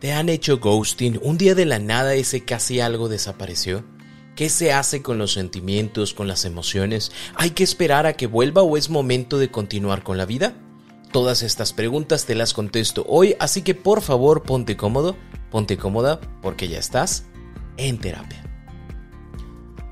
¿Te han hecho ghosting? ¿Un día de la nada ese casi algo desapareció? ¿Qué se hace con los sentimientos, con las emociones? ¿Hay que esperar a que vuelva o es momento de continuar con la vida? Todas estas preguntas te las contesto hoy, así que por favor ponte cómodo, ponte cómoda, porque ya estás en terapia.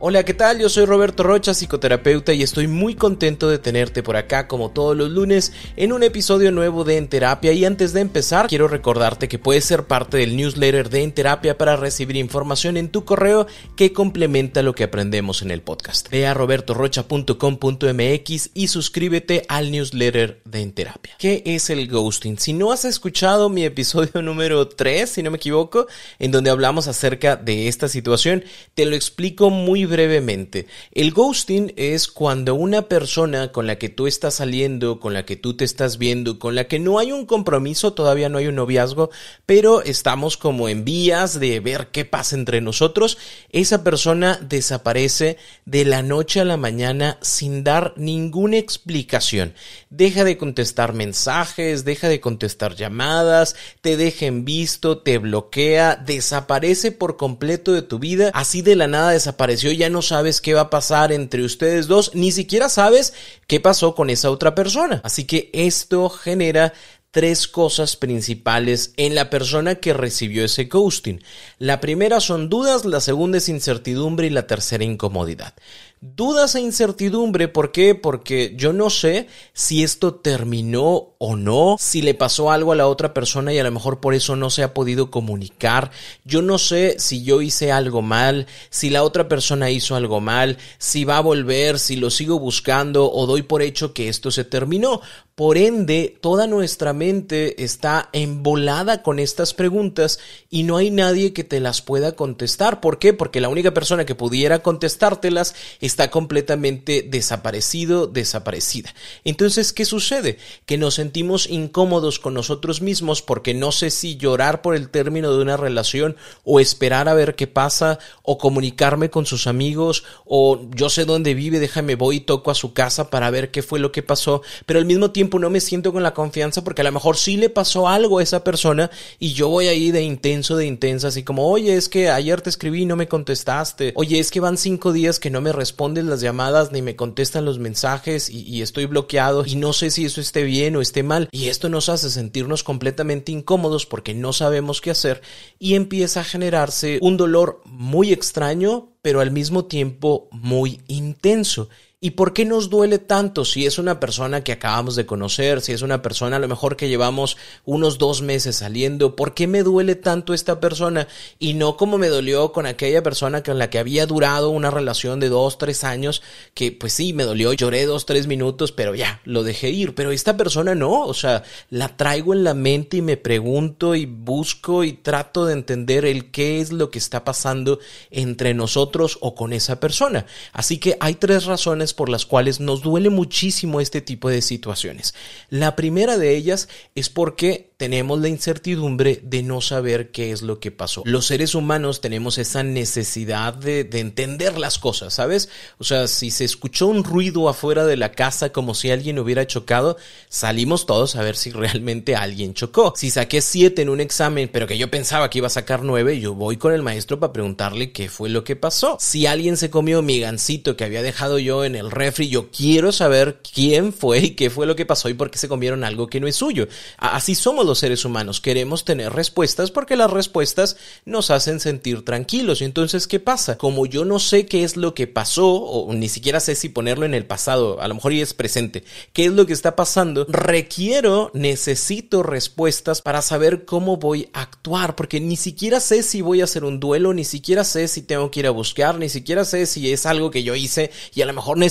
Hola, ¿qué tal? Yo soy Roberto Rocha, psicoterapeuta, y estoy muy contento de tenerte por acá como todos los lunes en un episodio nuevo de En Terapia. Y antes de empezar, quiero recordarte que puedes ser parte del newsletter de En Terapia para recibir información en tu correo que complementa lo que aprendemos en el podcast. Ve a robertorocha.com.mx y suscríbete al newsletter de En Terapia. ¿Qué es el ghosting? Si no has escuchado mi episodio número 3, si no me equivoco, en donde hablamos acerca de esta situación, te lo explico muy brevemente. El ghosting es cuando una persona con la que tú estás saliendo, con la que tú te estás viendo, con la que no hay un compromiso, todavía no hay un noviazgo, pero estamos como en vías de ver qué pasa entre nosotros, esa persona desaparece de la noche a la mañana sin dar ninguna explicación. Deja de contestar mensajes, deja de contestar llamadas, te deja en visto, te bloquea, desaparece por completo de tu vida, así de la nada desapareció ya no sabes qué va a pasar entre ustedes dos, ni siquiera sabes qué pasó con esa otra persona. Así que esto genera tres cosas principales en la persona que recibió ese ghosting. La primera son dudas, la segunda es incertidumbre y la tercera incomodidad. Dudas e incertidumbre, ¿por qué? Porque yo no sé si esto terminó o no, si le pasó algo a la otra persona y a lo mejor por eso no se ha podido comunicar. Yo no sé si yo hice algo mal, si la otra persona hizo algo mal, si va a volver, si lo sigo buscando o doy por hecho que esto se terminó. Por ende, toda nuestra mente está embolada con estas preguntas y no hay nadie que te las pueda contestar. ¿Por qué? Porque la única persona que pudiera contestártelas está completamente desaparecido, desaparecida. Entonces, ¿qué sucede? Que nos sentimos incómodos con nosotros mismos porque no sé si llorar por el término de una relación o esperar a ver qué pasa o comunicarme con sus amigos o yo sé dónde vive, déjame voy y toco a su casa para ver qué fue lo que pasó, pero al mismo tiempo no me siento con la confianza porque a lo mejor sí le pasó algo a esa persona y yo voy ahí de intenso, de intensa, así como, oye, es que ayer te escribí y no me contestaste, oye, es que van cinco días que no me responden las llamadas ni me contestan los mensajes y, y estoy bloqueado y no sé si eso esté bien o esté mal y esto nos hace sentirnos completamente incómodos porque no sabemos qué hacer y empieza a generarse un dolor muy extraño pero al mismo tiempo muy intenso. ¿Y por qué nos duele tanto si es una persona que acabamos de conocer, si es una persona a lo mejor que llevamos unos dos meses saliendo? ¿Por qué me duele tanto esta persona? Y no como me dolió con aquella persona con la que había durado una relación de dos, tres años, que pues sí, me dolió, lloré dos, tres minutos, pero ya, lo dejé ir. Pero esta persona no, o sea, la traigo en la mente y me pregunto y busco y trato de entender el qué es lo que está pasando entre nosotros o con esa persona. Así que hay tres razones por las cuales nos duele muchísimo este tipo de situaciones. La primera de ellas es porque tenemos la incertidumbre de no saber qué es lo que pasó. Los seres humanos tenemos esa necesidad de, de, entender las cosas, ¿sabes? O sea, si se escuchó un ruido afuera de la casa como si alguien hubiera chocado, salimos todos a ver si realmente alguien chocó. Si saqué siete en un examen, pero que yo pensaba que iba a sacar nueve, yo voy con el maestro para preguntarle qué fue lo que pasó. Si alguien se comió mi gancito que había dejado yo en el refri, yo quiero saber quién fue y qué fue lo que pasó y por qué se comieron algo que no es suyo. Así somos los seres humanos. Queremos tener respuestas porque las respuestas nos hacen sentir tranquilos. Entonces, ¿qué pasa? Como yo no sé qué es lo que pasó, o ni siquiera sé si ponerlo en el pasado, a lo mejor es presente, qué es lo que está pasando, requiero, necesito respuestas para saber cómo voy a actuar, porque ni siquiera sé si voy a hacer un duelo, ni siquiera sé si tengo que ir a buscar, ni siquiera sé si es algo que yo hice y a lo mejor necesito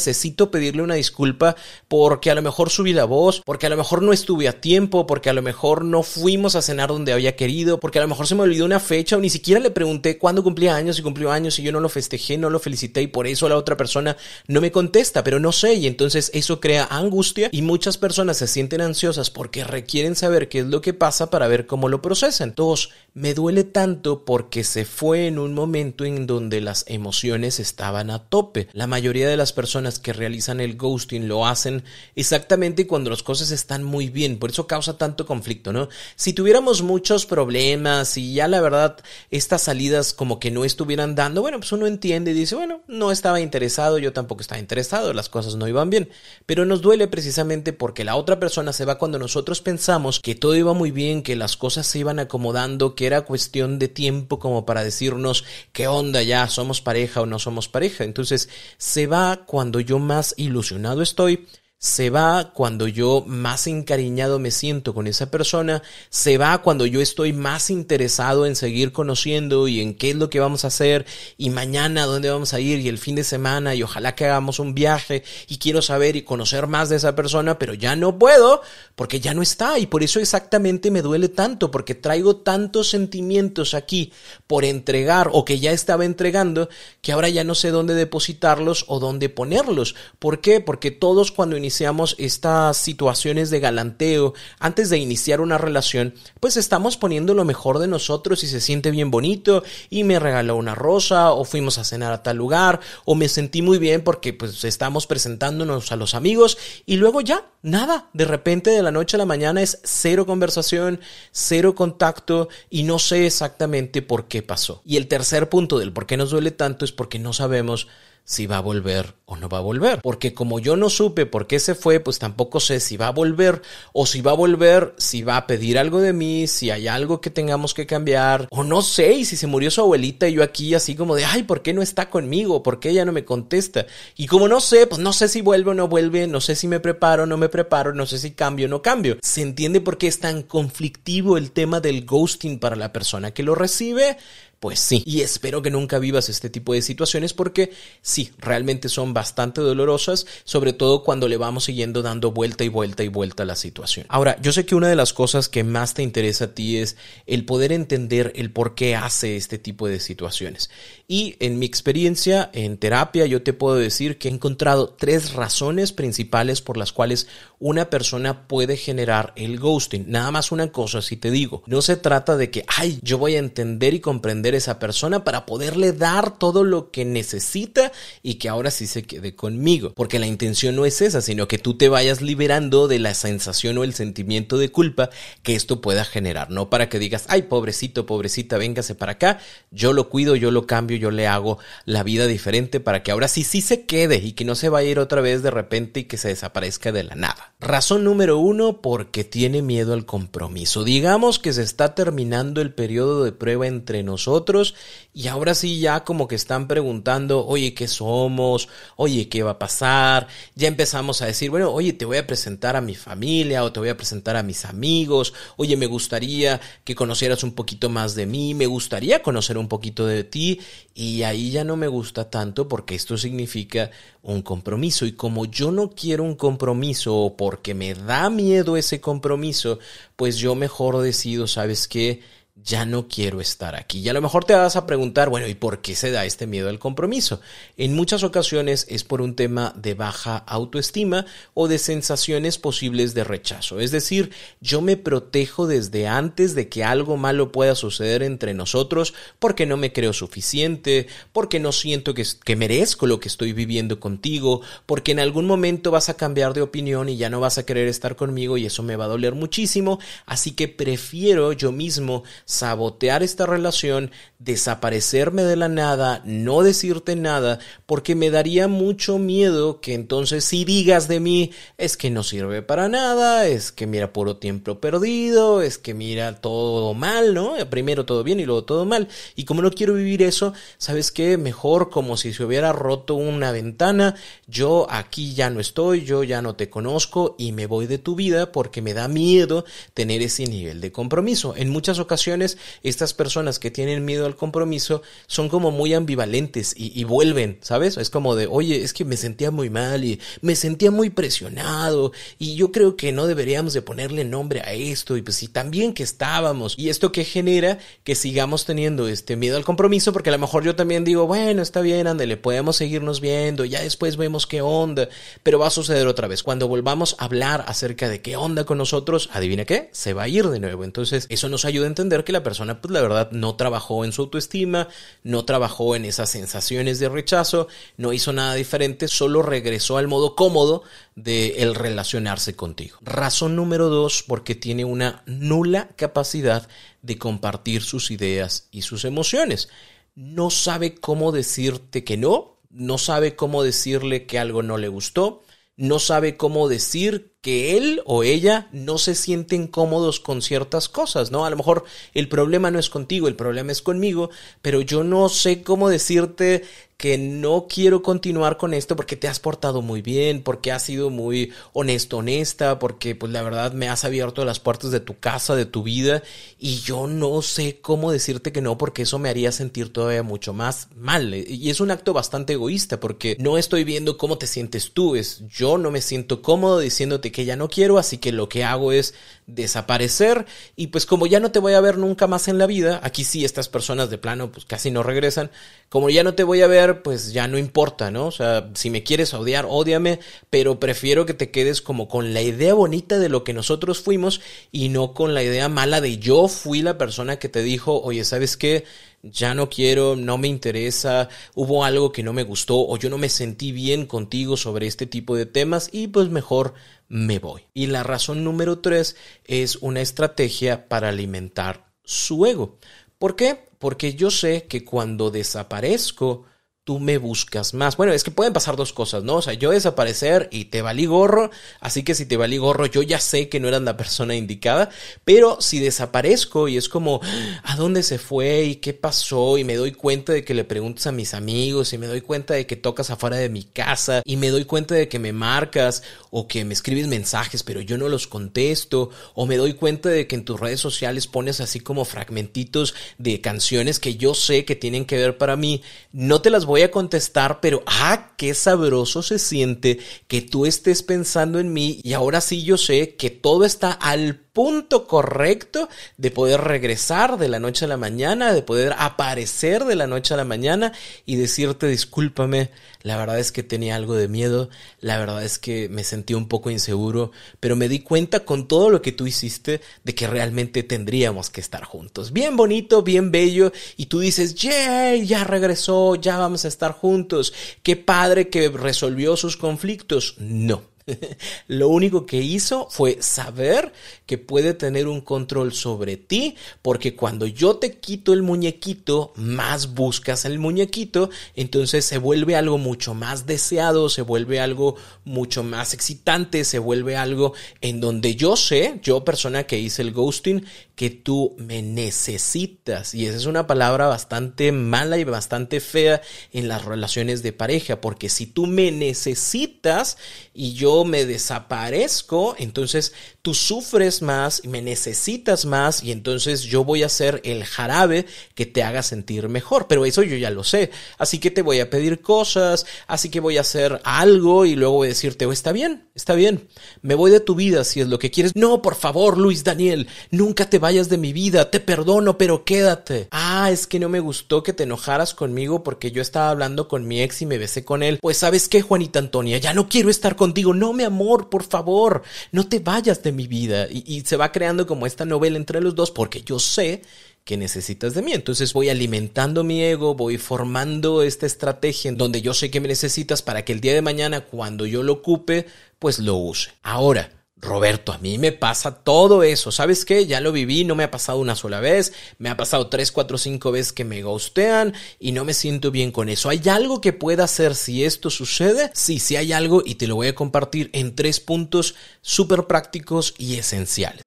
pedirle una disculpa porque a lo mejor subí la voz, porque a lo mejor no estuve a tiempo, porque a lo mejor no fuimos a cenar donde había querido, porque a lo mejor se me olvidó una fecha o ni siquiera le pregunté cuándo cumplía años y cumplió años y yo no lo festejé, no lo felicité y por eso la otra persona no me contesta, pero no sé y entonces eso crea angustia y muchas personas se sienten ansiosas porque requieren saber qué es lo que pasa para ver cómo lo procesan. Dos, me duele tanto porque se fue en un momento en donde las emociones estaban a tope. La mayoría de las personas que realizan el ghosting lo hacen exactamente cuando las cosas están muy bien, por eso causa tanto conflicto, ¿no? Si tuviéramos muchos problemas y ya la verdad estas salidas como que no estuvieran dando, bueno, pues uno entiende y dice, bueno, no estaba interesado, yo tampoco estaba interesado, las cosas no iban bien, pero nos duele precisamente porque la otra persona se va cuando nosotros pensamos que todo iba muy bien, que las cosas se iban acomodando, que era cuestión de tiempo como para decirnos qué onda ya, somos pareja o no somos pareja. Entonces se va cuando yo más ilusionado estoy se va cuando yo más encariñado me siento con esa persona, se va cuando yo estoy más interesado en seguir conociendo y en qué es lo que vamos a hacer y mañana dónde vamos a ir y el fin de semana y ojalá que hagamos un viaje y quiero saber y conocer más de esa persona, pero ya no puedo porque ya no está y por eso exactamente me duele tanto porque traigo tantos sentimientos aquí por entregar o que ya estaba entregando que ahora ya no sé dónde depositarlos o dónde ponerlos. ¿Por qué? Porque todos cuando iniciamos estas situaciones de galanteo, antes de iniciar una relación, pues estamos poniendo lo mejor de nosotros y se siente bien bonito y me regaló una rosa o fuimos a cenar a tal lugar o me sentí muy bien porque pues estamos presentándonos a los amigos y luego ya, nada, de repente de la noche a la mañana es cero conversación, cero contacto y no sé exactamente por qué pasó. Y el tercer punto del por qué nos duele tanto es porque no sabemos si va a volver o no va a volver. Porque como yo no supe por qué se fue, pues tampoco sé si va a volver o si va a volver, si va a pedir algo de mí, si hay algo que tengamos que cambiar o no sé, y si se murió su abuelita y yo aquí así como de, ay, ¿por qué no está conmigo? ¿Por qué ella no me contesta? Y como no sé, pues no sé si vuelve o no vuelve, no sé si me preparo o no me preparo, no sé si cambio o no cambio. ¿Se entiende por qué es tan conflictivo el tema del ghosting para la persona que lo recibe? Pues sí, y espero que nunca vivas este tipo de situaciones porque sí, realmente son bastante dolorosas, sobre todo cuando le vamos siguiendo dando vuelta y vuelta y vuelta a la situación. Ahora, yo sé que una de las cosas que más te interesa a ti es el poder entender el por qué hace este tipo de situaciones. Y en mi experiencia en terapia yo te puedo decir que he encontrado tres razones principales por las cuales una persona puede generar el ghosting. Nada más una cosa, si te digo, no se trata de que, ay, yo voy a entender y comprender esa persona para poderle dar todo lo que necesita y que ahora sí se quede conmigo. Porque la intención no es esa, sino que tú te vayas liberando de la sensación o el sentimiento de culpa que esto pueda generar. No para que digas, ay, pobrecito, pobrecita, véngase para acá, yo lo cuido, yo lo cambio, yo le hago la vida diferente para que ahora sí sí se quede y que no se vaya a ir otra vez de repente y que se desaparezca de la nada. Razón número uno, porque tiene miedo al compromiso. Digamos que se está terminando el periodo de prueba entre nosotros y ahora sí ya como que están preguntando, oye, ¿qué somos? Oye, ¿qué va a pasar? Ya empezamos a decir, bueno, oye, te voy a presentar a mi familia o te voy a presentar a mis amigos, oye, me gustaría que conocieras un poquito más de mí, me gustaría conocer un poquito de ti y ahí ya no me gusta tanto porque esto significa un compromiso y como yo no quiero un compromiso o porque me da miedo ese compromiso, pues yo mejor decido, ¿sabes qué? Ya no quiero estar aquí. Y a lo mejor te vas a preguntar, bueno, ¿y por qué se da este miedo al compromiso? En muchas ocasiones es por un tema de baja autoestima o de sensaciones posibles de rechazo. Es decir, yo me protejo desde antes de que algo malo pueda suceder entre nosotros porque no me creo suficiente, porque no siento que, que merezco lo que estoy viviendo contigo, porque en algún momento vas a cambiar de opinión y ya no vas a querer estar conmigo y eso me va a doler muchísimo. Así que prefiero yo mismo sabotear esta relación, desaparecerme de la nada, no decirte nada, porque me daría mucho miedo que entonces si digas de mí es que no sirve para nada, es que mira puro tiempo perdido, es que mira todo mal, ¿no? Primero todo bien y luego todo mal. Y como no quiero vivir eso, ¿sabes qué? Mejor como si se hubiera roto una ventana, yo aquí ya no estoy, yo ya no te conozco y me voy de tu vida porque me da miedo tener ese nivel de compromiso. En muchas ocasiones estas personas que tienen miedo al compromiso son como muy ambivalentes y, y vuelven, ¿sabes? Es como de, oye, es que me sentía muy mal y me sentía muy presionado y yo creo que no deberíamos de ponerle nombre a esto y pues sí, también que estábamos. Y esto que genera que sigamos teniendo este miedo al compromiso porque a lo mejor yo también digo, bueno, está bien, ándale, podemos seguirnos viendo, ya después vemos qué onda, pero va a suceder otra vez. Cuando volvamos a hablar acerca de qué onda con nosotros, adivina qué, se va a ir de nuevo. Entonces, eso nos ayuda a entender que la persona, pues la verdad, no trabajó en su autoestima, no trabajó en esas sensaciones de rechazo, no hizo nada diferente, solo regresó al modo cómodo de el relacionarse contigo. Razón número dos, porque tiene una nula capacidad de compartir sus ideas y sus emociones. No sabe cómo decirte que no, no sabe cómo decirle que algo no le gustó, no sabe cómo decir que él o ella no se sienten cómodos con ciertas cosas, ¿no? A lo mejor el problema no es contigo, el problema es conmigo, pero yo no sé cómo decirte que no quiero continuar con esto porque te has portado muy bien, porque has sido muy honesto, honesta, porque pues la verdad me has abierto las puertas de tu casa, de tu vida y yo no sé cómo decirte que no porque eso me haría sentir todavía mucho más mal. Y es un acto bastante egoísta porque no estoy viendo cómo te sientes tú, es yo no me siento cómodo diciéndote que ya no quiero, así que lo que hago es desaparecer y pues como ya no te voy a ver nunca más en la vida, aquí sí estas personas de plano pues casi no regresan, como ya no te voy a ver pues ya no importa, ¿no? O sea, si me quieres odiar, ódiame, pero prefiero que te quedes como con la idea bonita de lo que nosotros fuimos y no con la idea mala de yo fui la persona que te dijo, oye, ¿sabes qué? Ya no quiero, no me interesa, hubo algo que no me gustó o yo no me sentí bien contigo sobre este tipo de temas y pues mejor me voy. Y la razón número tres es una estrategia para alimentar su ego. ¿Por qué? Porque yo sé que cuando desaparezco, tú me buscas más. Bueno, es que pueden pasar dos cosas, ¿no? O sea, yo desaparecer y te valí gorro, así que si te valí gorro, yo ya sé que no eras la persona indicada, pero si desaparezco y es como, ¿a dónde se fue y qué pasó? Y me doy cuenta de que le preguntas a mis amigos y me doy cuenta de que tocas afuera de mi casa y me doy cuenta de que me marcas o que me escribes mensajes, pero yo no los contesto, o me doy cuenta de que en tus redes sociales pones así como fragmentitos de canciones que yo sé que tienen que ver para mí, no te las voy a contestar, pero ah, qué sabroso se siente que tú estés pensando en mí y ahora sí yo sé que todo está al punto correcto de poder regresar de la noche a la mañana, de poder aparecer de la noche a la mañana y decirte discúlpame, la verdad es que tenía algo de miedo, la verdad es que me sentí un poco inseguro, pero me di cuenta con todo lo que tú hiciste de que realmente tendríamos que estar juntos. Bien bonito, bien bello y tú dices, yay, ya regresó, ya vamos a estar juntos, qué padre que resolvió sus conflictos. No Lo único que hizo fue saber que puede tener un control sobre ti, porque cuando yo te quito el muñequito, más buscas el muñequito, entonces se vuelve algo mucho más deseado, se vuelve algo mucho más excitante, se vuelve algo en donde yo sé, yo persona que hice el ghosting, que tú me necesitas. Y esa es una palabra bastante mala y bastante fea en las relaciones de pareja, porque si tú me necesitas y yo me desaparezco, entonces tú sufres más me necesitas más y entonces yo voy a ser el jarabe que te haga sentir mejor. Pero eso yo ya lo sé. Así que te voy a pedir cosas, así que voy a hacer algo y luego voy a decirte, oh, está bien, está bien, me voy de tu vida si es lo que quieres. No, por favor, Luis Daniel, nunca te vayas de mi vida, te perdono, pero quédate. Ah, es que no me gustó que te enojaras conmigo porque yo estaba hablando con mi ex y me besé con él. Pues sabes qué, Juanita Antonia, ya no quiero estar contigo. No, mi amor, por favor, no te vayas de mi vida. Y, se va creando como esta novela entre los dos porque yo sé que necesitas de mí. Entonces voy alimentando mi ego, voy formando esta estrategia en donde yo sé que me necesitas para que el día de mañana cuando yo lo ocupe, pues lo use. Ahora, Roberto, a mí me pasa todo eso. ¿Sabes qué? Ya lo viví, no me ha pasado una sola vez, me ha pasado tres, cuatro, cinco veces que me ghostean y no me siento bien con eso. ¿Hay algo que pueda hacer si esto sucede? Sí, sí hay algo y te lo voy a compartir en tres puntos súper prácticos y esenciales.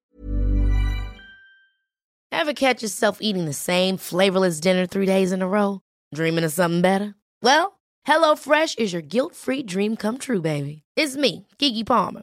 Ever catch yourself eating the same flavorless dinner three days in a row? Dreaming of something better? Well, HelloFresh is your guilt-free dream come true, baby. It's me, Kiki Palmer.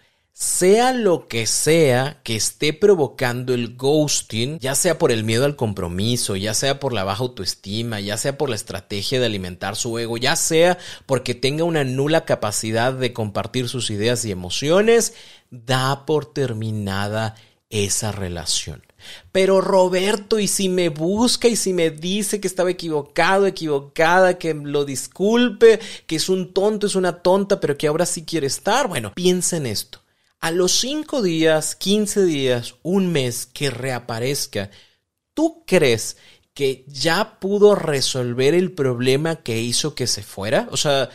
Sea lo que sea que esté provocando el ghosting, ya sea por el miedo al compromiso, ya sea por la baja autoestima, ya sea por la estrategia de alimentar su ego, ya sea porque tenga una nula capacidad de compartir sus ideas y emociones, da por terminada esa relación. Pero Roberto, y si me busca y si me dice que estaba equivocado, equivocada, que lo disculpe, que es un tonto, es una tonta, pero que ahora sí quiere estar, bueno, piensa en esto a los 5 días, 15 días, un mes que reaparezca, ¿tú crees que ya pudo resolver el problema que hizo que se fuera? O sea,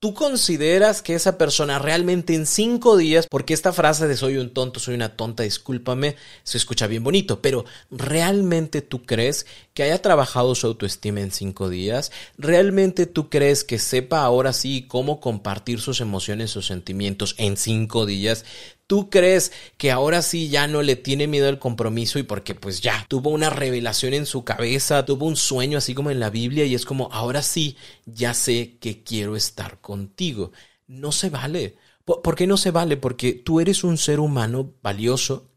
¿Tú consideras que esa persona realmente en cinco días, porque esta frase de soy un tonto, soy una tonta, discúlpame, se escucha bien bonito, pero ¿realmente tú crees que haya trabajado su autoestima en cinco días? ¿Realmente tú crees que sepa ahora sí cómo compartir sus emociones, sus sentimientos en cinco días? ¿Tú crees que ahora sí ya no le tiene miedo al compromiso y porque pues ya tuvo una revelación en su cabeza, tuvo un sueño así como en la Biblia y es como ahora sí ya sé que quiero estar contigo? No se vale. ¿Por qué no se vale? Porque tú eres un ser humano valioso,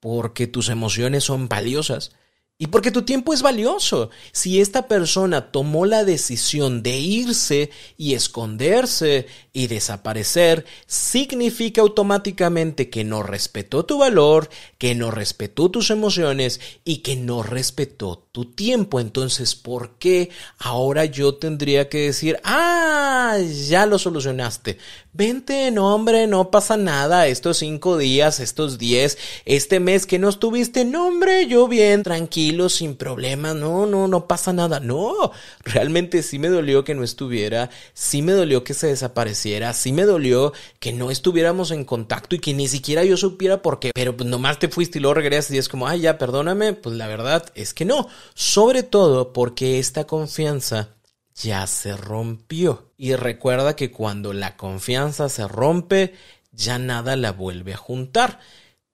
porque tus emociones son valiosas y porque tu tiempo es valioso. Si esta persona tomó la decisión de irse y esconderse y desaparecer, significa automáticamente que no respetó tu valor, que no respetó tus emociones y que no respetó tu tiempo. Entonces, ¿por qué ahora yo tendría que decir, ah, ya lo solucionaste? Vente, no hombre, no pasa nada, estos cinco días, estos diez, este mes que no estuviste, no hombre, yo bien, tranquilo, sin problema, no, no, no pasa nada, no, realmente sí me dolió que no estuviera, sí me dolió que se desapareciera, sí me dolió que no estuviéramos en contacto y que ni siquiera yo supiera por qué, pero pues nomás te fuiste y luego regresas y es como, ay, ya, perdóname, pues la verdad es que no, sobre todo porque esta confianza ya se rompió. Y recuerda que cuando la confianza se rompe, ya nada la vuelve a juntar.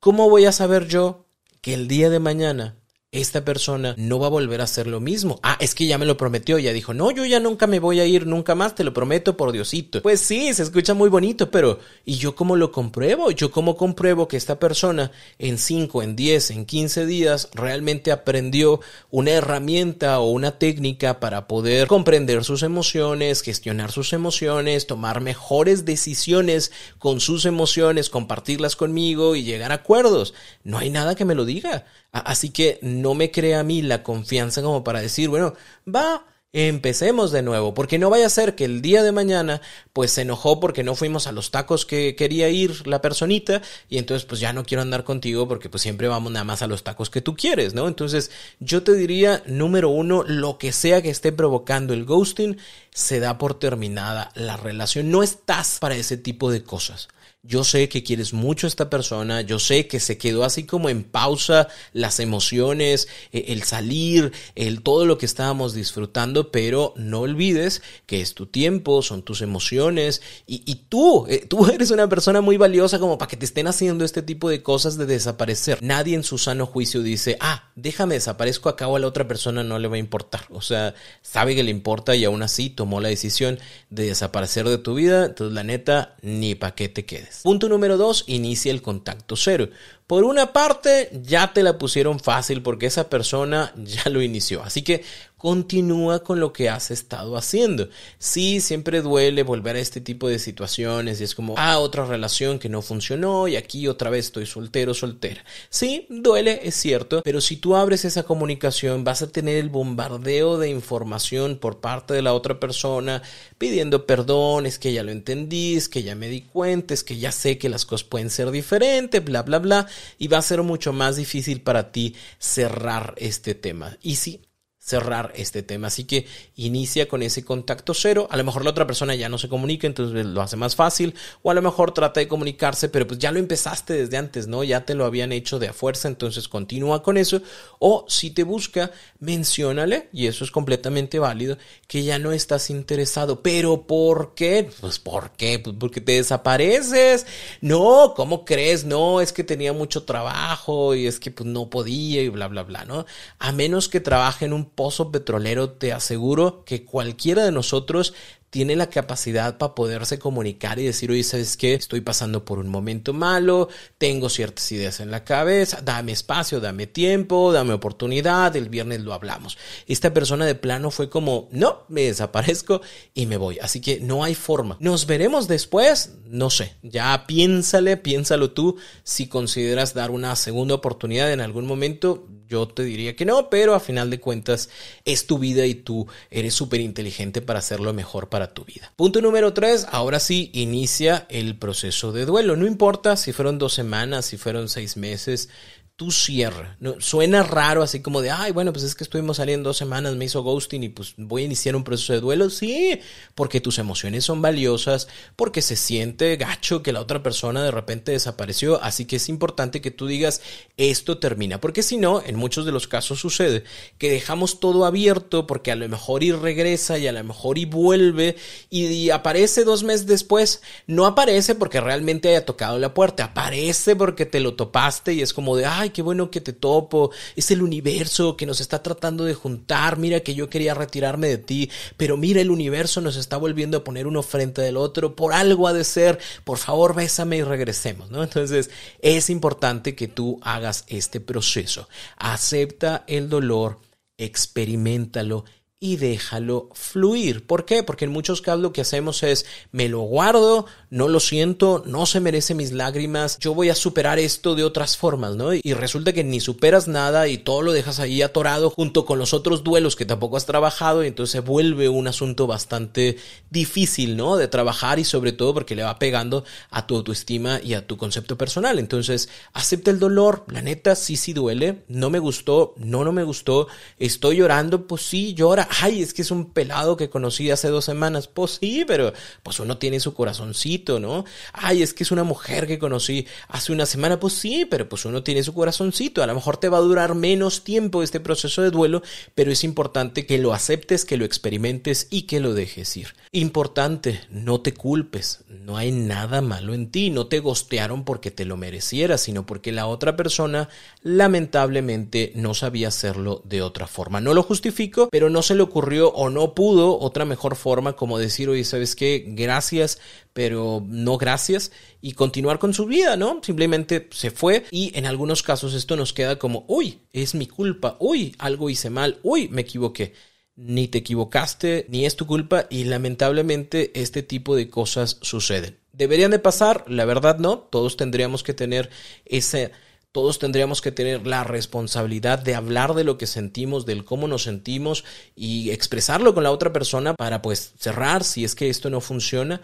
¿Cómo voy a saber yo que el día de mañana esta persona no va a volver a hacer lo mismo. Ah, es que ya me lo prometió, ya dijo, no, yo ya nunca me voy a ir, nunca más, te lo prometo por Diosito. Pues sí, se escucha muy bonito, pero ¿y yo cómo lo compruebo? ¿Yo cómo compruebo que esta persona en 5, en 10, en 15 días realmente aprendió una herramienta o una técnica para poder comprender sus emociones, gestionar sus emociones, tomar mejores decisiones con sus emociones, compartirlas conmigo y llegar a acuerdos? No hay nada que me lo diga. Así que no me crea a mí la confianza como para decir, bueno, va, empecemos de nuevo, porque no vaya a ser que el día de mañana pues se enojó porque no fuimos a los tacos que quería ir la personita y entonces pues ya no quiero andar contigo porque pues siempre vamos nada más a los tacos que tú quieres, ¿no? Entonces yo te diría, número uno, lo que sea que esté provocando el ghosting, se da por terminada la relación, no estás para ese tipo de cosas yo sé que quieres mucho a esta persona, yo sé que se quedó así como en pausa las emociones, e, el salir, el todo lo que estábamos disfrutando, pero no olvides que es tu tiempo, son tus emociones y, tú, eh, tú eres una persona muy valiosa como para que te estén haciendo este tipo de cosas de desaparecer. Nadie en su sano juicio dice, ah, déjame desaparezco acá o a la otra persona no le va a importar. O sea, sabe que le importa y aún así tomó la decisión de desaparecer de tu vida, entonces la neta, ni pa' qué te quedes. Punto número dos, inicia el contacto cero. Por una parte, ya te la pusieron fácil porque esa persona ya lo inició. Así que continúa con lo que has estado haciendo. Sí, siempre duele volver a este tipo de situaciones y es como, ah, otra relación que no funcionó y aquí otra vez estoy soltero, soltera. Sí, duele, es cierto, pero si tú abres esa comunicación vas a tener el bombardeo de información por parte de la otra persona pidiendo perdón, es que ya lo entendí, es que ya me di cuenta, es que ya sé que las cosas pueden ser diferentes, bla, bla, bla, y va a ser mucho más difícil para ti cerrar este tema. Y sí, cerrar este tema. Así que inicia con ese contacto cero. A lo mejor la otra persona ya no se comunica, entonces lo hace más fácil. O a lo mejor trata de comunicarse, pero pues ya lo empezaste desde antes, ¿no? Ya te lo habían hecho de a fuerza, entonces continúa con eso. O si te busca, menciónale, y eso es completamente válido, que ya no estás interesado. ¿Pero por qué? Pues ¿por qué? Pues porque te desapareces. No, ¿cómo crees? No, es que tenía mucho trabajo y es que pues no podía y bla, bla, bla, ¿no? A menos que trabaje en un pozo petrolero, te aseguro que cualquiera de nosotros tiene la capacidad para poderse comunicar y decir, oye, ¿sabes qué? Estoy pasando por un momento malo, tengo ciertas ideas en la cabeza, dame espacio, dame tiempo, dame oportunidad, el viernes lo hablamos. Esta persona de plano fue como, no, me desaparezco y me voy. Así que no hay forma. Nos veremos después, no sé, ya piénsale, piénsalo tú, si consideras dar una segunda oportunidad en algún momento, yo te diría que no, pero a final de cuentas es tu vida y tú eres súper inteligente para hacerlo mejor para tu vida. Punto número tres, ahora sí inicia el proceso de duelo. No importa si fueron dos semanas, si fueron seis meses, tú cierra. ¿no? Suena raro así como de, ay, bueno, pues es que estuvimos saliendo dos semanas, me hizo ghosting y pues voy a iniciar un proceso de duelo. Sí, porque tus emociones son valiosas, porque se siente gacho que la otra persona de repente desapareció. Así que es importante que tú digas, esto termina. Porque si no, en muchos de los casos sucede que dejamos todo abierto porque a lo mejor y regresa y a lo mejor y vuelve y, aparece dos meses después. No aparece porque realmente haya tocado la puerta, aparece porque te lo topaste y es como de, ay, qué bueno que te topo, es el universo que nos está tratando de juntar, mira que yo quería retirarme de ti, pero mira el universo nos está volviendo a poner uno frente del otro, por algo ha de ser, por favor bésame y regresemos, ¿no? Entonces es importante que tú hagas este proceso, acepta el dolor, experimentalo y déjalo fluir. ¿Por qué? Porque en muchos casos lo que hacemos es me lo guardo, no lo siento, no se merece mis lágrimas, yo voy a superar esto de otras formas, ¿no? Y resulta que ni superas nada y todo lo dejas ahí atorado junto con los otros duelos que tampoco has trabajado y entonces se vuelve un asunto bastante difícil, ¿no? De trabajar y sobre todo porque le va pegando a tu autoestima y a tu concepto personal. Entonces, acepta el dolor, la neta sí, sí duele, no me gustó, no, no me gustó, estoy llorando, pues sí, llora ay, es que es un pelado que conocí hace dos semanas. Pues sí, pero pues uno tiene su corazoncito, ¿no? Ay, es que es una mujer que conocí hace una semana. Pues sí, pero pues uno tiene su corazoncito. A lo mejor te va a durar menos tiempo este proceso de duelo, pero es importante que lo aceptes, que lo experimentes y que lo dejes ir. Importante, no te culpes. No hay nada malo en ti. No te gostearon porque te lo merecieras, sino porque la otra persona lamentablemente no sabía hacerlo de otra forma. No lo justifico, pero no se lo ocurrió o no pudo otra mejor forma como decir, oye, ¿sabes qué? Gracias, pero no gracias y continuar con su vida, ¿no? Simplemente se fue y en algunos casos esto nos queda como, uy, es mi culpa, uy, algo hice mal, uy, me equivoqué. Ni te equivocaste, ni es tu culpa y lamentablemente este tipo de cosas suceden. ¿Deberían de pasar? La verdad no, todos tendríamos que tener ese todos tendríamos que tener la responsabilidad de hablar de lo que sentimos, del cómo nos sentimos y expresarlo con la otra persona para pues cerrar si es que esto no funciona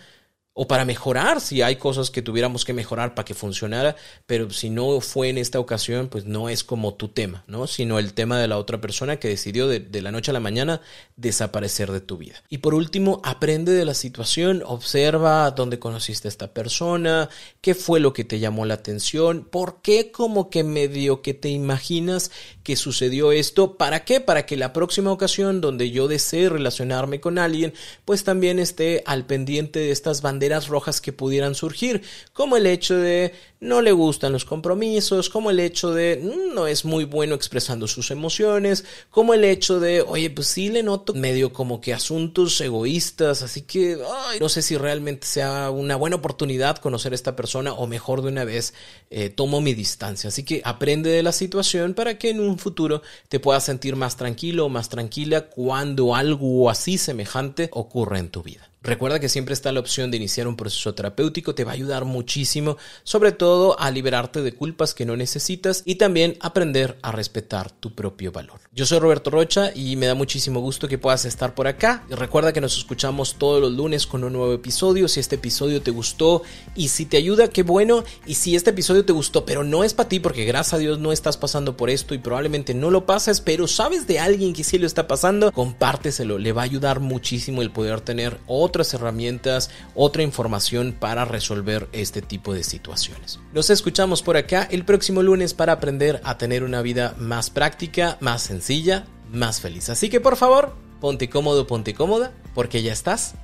o para mejorar si hay cosas que tuviéramos que mejorar para que funcionara, pero si no fue en esta ocasión, pues no es como tu tema, ¿no? Sino el tema de la otra persona que decidió de, de, la noche a la mañana desaparecer de tu vida. Y por último, aprende de la situación, observa dónde conociste a esta persona, qué fue lo que te llamó la atención, por qué como que medio que te imaginas que sucedió esto, ¿para qué? Para que la próxima ocasión donde yo desee relacionarme con alguien, pues también esté al pendiente de estas banderas rojas que pudieran surgir, como el hecho de no le gustan los compromisos, como el hecho de mm, no es muy bueno expresando sus emociones, como el hecho de, oye, pues sí le noto medio como que asuntos egoístas, así que no sé si realmente sea una buena oportunidad conocer a esta persona o mejor de una vez eh, tomo mi distancia. Así que aprende de la situación para que en un futuro te puedas sentir más tranquilo o más tranquila cuando algo así semejante ocurra en tu vida. Recuerda que siempre está la opción de iniciar un proceso terapéutico, te va a ayudar muchísimo, sobre todo a liberarte de culpas que no necesitas y también aprender a respetar tu propio valor. Yo soy Roberto Rocha y me da muchísimo gusto que puedas estar por acá. Recuerda que nos escuchamos todos los lunes con un nuevo episodio. Si este episodio te gustó y si te ayuda, qué bueno. Y si este episodio te gustó, pero no es para ti porque gracias a Dios no estás pasando por esto y probablemente no lo pases, pero sabes de alguien que sí lo está pasando, compárteselo. Le va a ayudar muchísimo el poder tener otras herramientas, otra información para resolver este tipo de situaciones. Nos escuchamos por acá el próximo lunes para aprender a tener una vida más práctica, más sencilla, más feliz. Así que por favor, ponte cómodo, ponte cómoda, porque ya estás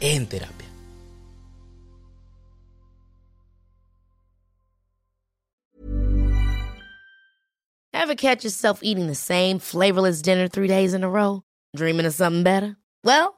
en terapia. Ever catch yourself eating the same flavorless dinner three days in a row? Dreaming of something better? Well,